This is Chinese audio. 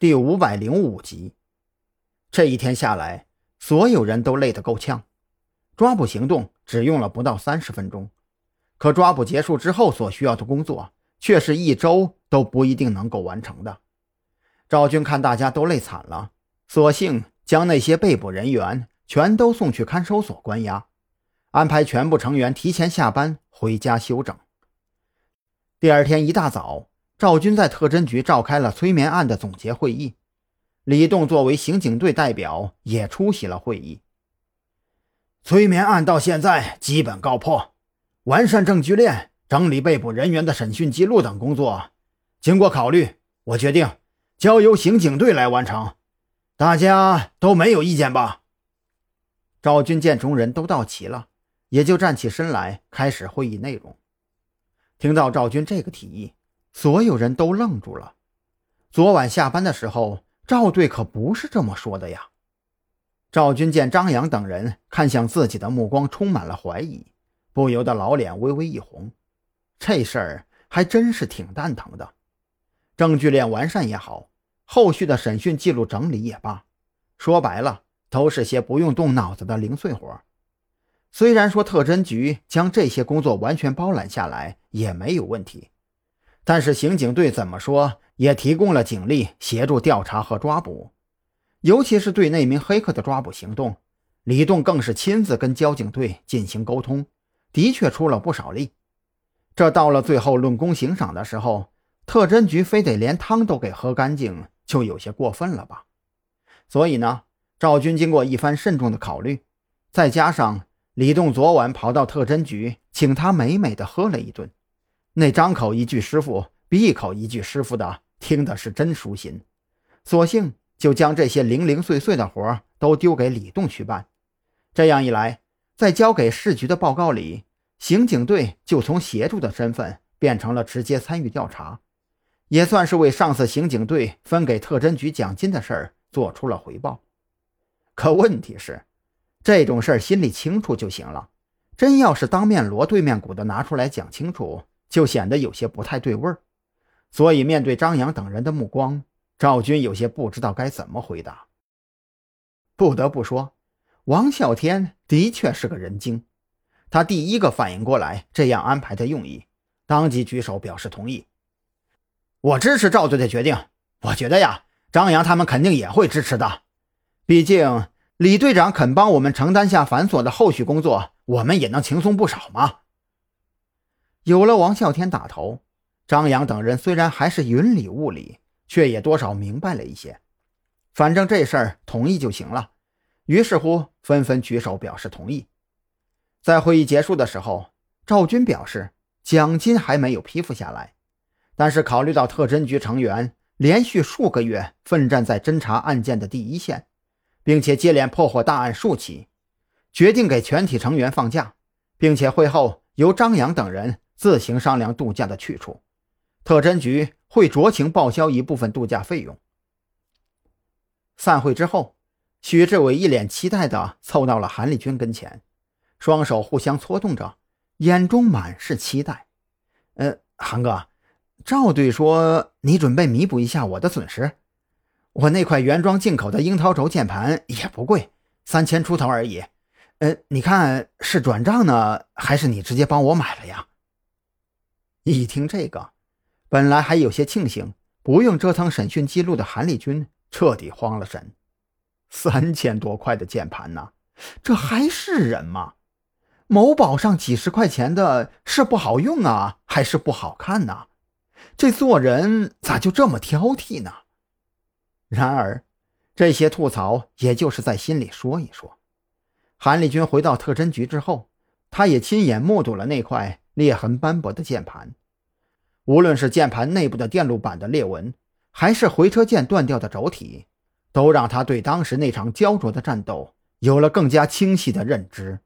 第五百零五集。这一天下来，所有人都累得够呛。抓捕行动只用了不到三十分钟，可抓捕结束之后所需要的工作，却是一周都不一定能够完成的。赵军看大家都累惨了，索性将那些被捕人员全都送去看守所关押，安排全部成员提前下班回家休整。第二天一大早。赵军在特侦局召开了催眠案的总结会议，李栋作为刑警队代表也出席了会议。催眠案到现在基本告破，完善证据链、整理被捕人员的审讯记录等工作，经过考虑，我决定交由刑警队来完成。大家都没有意见吧？赵军见众人都到齐了，也就站起身来开始会议内容。听到赵军这个提议。所有人都愣住了。昨晚下班的时候，赵队可不是这么说的呀。赵军见张扬等人看向自己的目光充满了怀疑，不由得老脸微微一红。这事儿还真是挺蛋疼的。证据链完善也好，后续的审讯记录整理也罢，说白了都是些不用动脑子的零碎活。虽然说特侦局将这些工作完全包揽下来也没有问题。但是刑警队怎么说也提供了警力协助调查和抓捕，尤其是对那名黑客的抓捕行动，李栋更是亲自跟交警队进行沟通，的确出了不少力。这到了最后论功行赏的时候，特侦局非得连汤都给喝干净，就有些过分了吧？所以呢，赵军经过一番慎重的考虑，再加上李栋昨晚跑到特侦局请他美美的喝了一顿。那张口一句师傅，闭口一句师傅的，听的是真舒心。索性就将这些零零碎碎的活都丢给李栋去办。这样一来，在交给市局的报告里，刑警队就从协助的身份变成了直接参与调查，也算是为上次刑警队分给特侦局奖金的事儿做出了回报。可问题是，这种事儿心里清楚就行了，真要是当面锣对面鼓的拿出来讲清楚。就显得有些不太对味儿，所以面对张扬等人的目光，赵军有些不知道该怎么回答。不得不说，王啸天的确是个人精，他第一个反应过来这样安排的用意，当即举手表示同意。我支持赵队的决定，我觉得呀，张扬他们肯定也会支持的。毕竟李队长肯帮我们承担下繁琐的后续工作，我们也能轻松不少嘛。有了王啸天打头，张扬等人虽然还是云里雾里，却也多少明白了一些。反正这事儿同意就行了，于是乎纷纷举手表示同意。在会议结束的时候，赵军表示奖金还没有批复下来，但是考虑到特侦局成员连续数个月奋战在侦查案件的第一线，并且接连破获大案数起，决定给全体成员放假，并且会后由张扬等人。自行商量度假的去处，特侦局会酌情报销一部分度假费用。散会之后，许志伟一脸期待地凑到了韩立军跟前，双手互相搓动着，眼中满是期待。呃，韩哥，赵队说你准备弥补一下我的损失。我那块原装进口的樱桃轴键盘也不贵，三千出头而已。呃，你看是转账呢，还是你直接帮我买了呀？一听这个，本来还有些庆幸不用折腾审讯记录的韩立军彻底慌了神。三千多块的键盘呢，这还是人吗？某宝上几十块钱的是不好用啊，还是不好看呢？这做人咋就这么挑剔呢？然而，这些吐槽也就是在心里说一说。韩立军回到特侦局之后，他也亲眼目睹了那块。裂痕斑驳的键盘，无论是键盘内部的电路板的裂纹，还是回车键断掉的轴体，都让他对当时那场焦灼的战斗有了更加清晰的认知。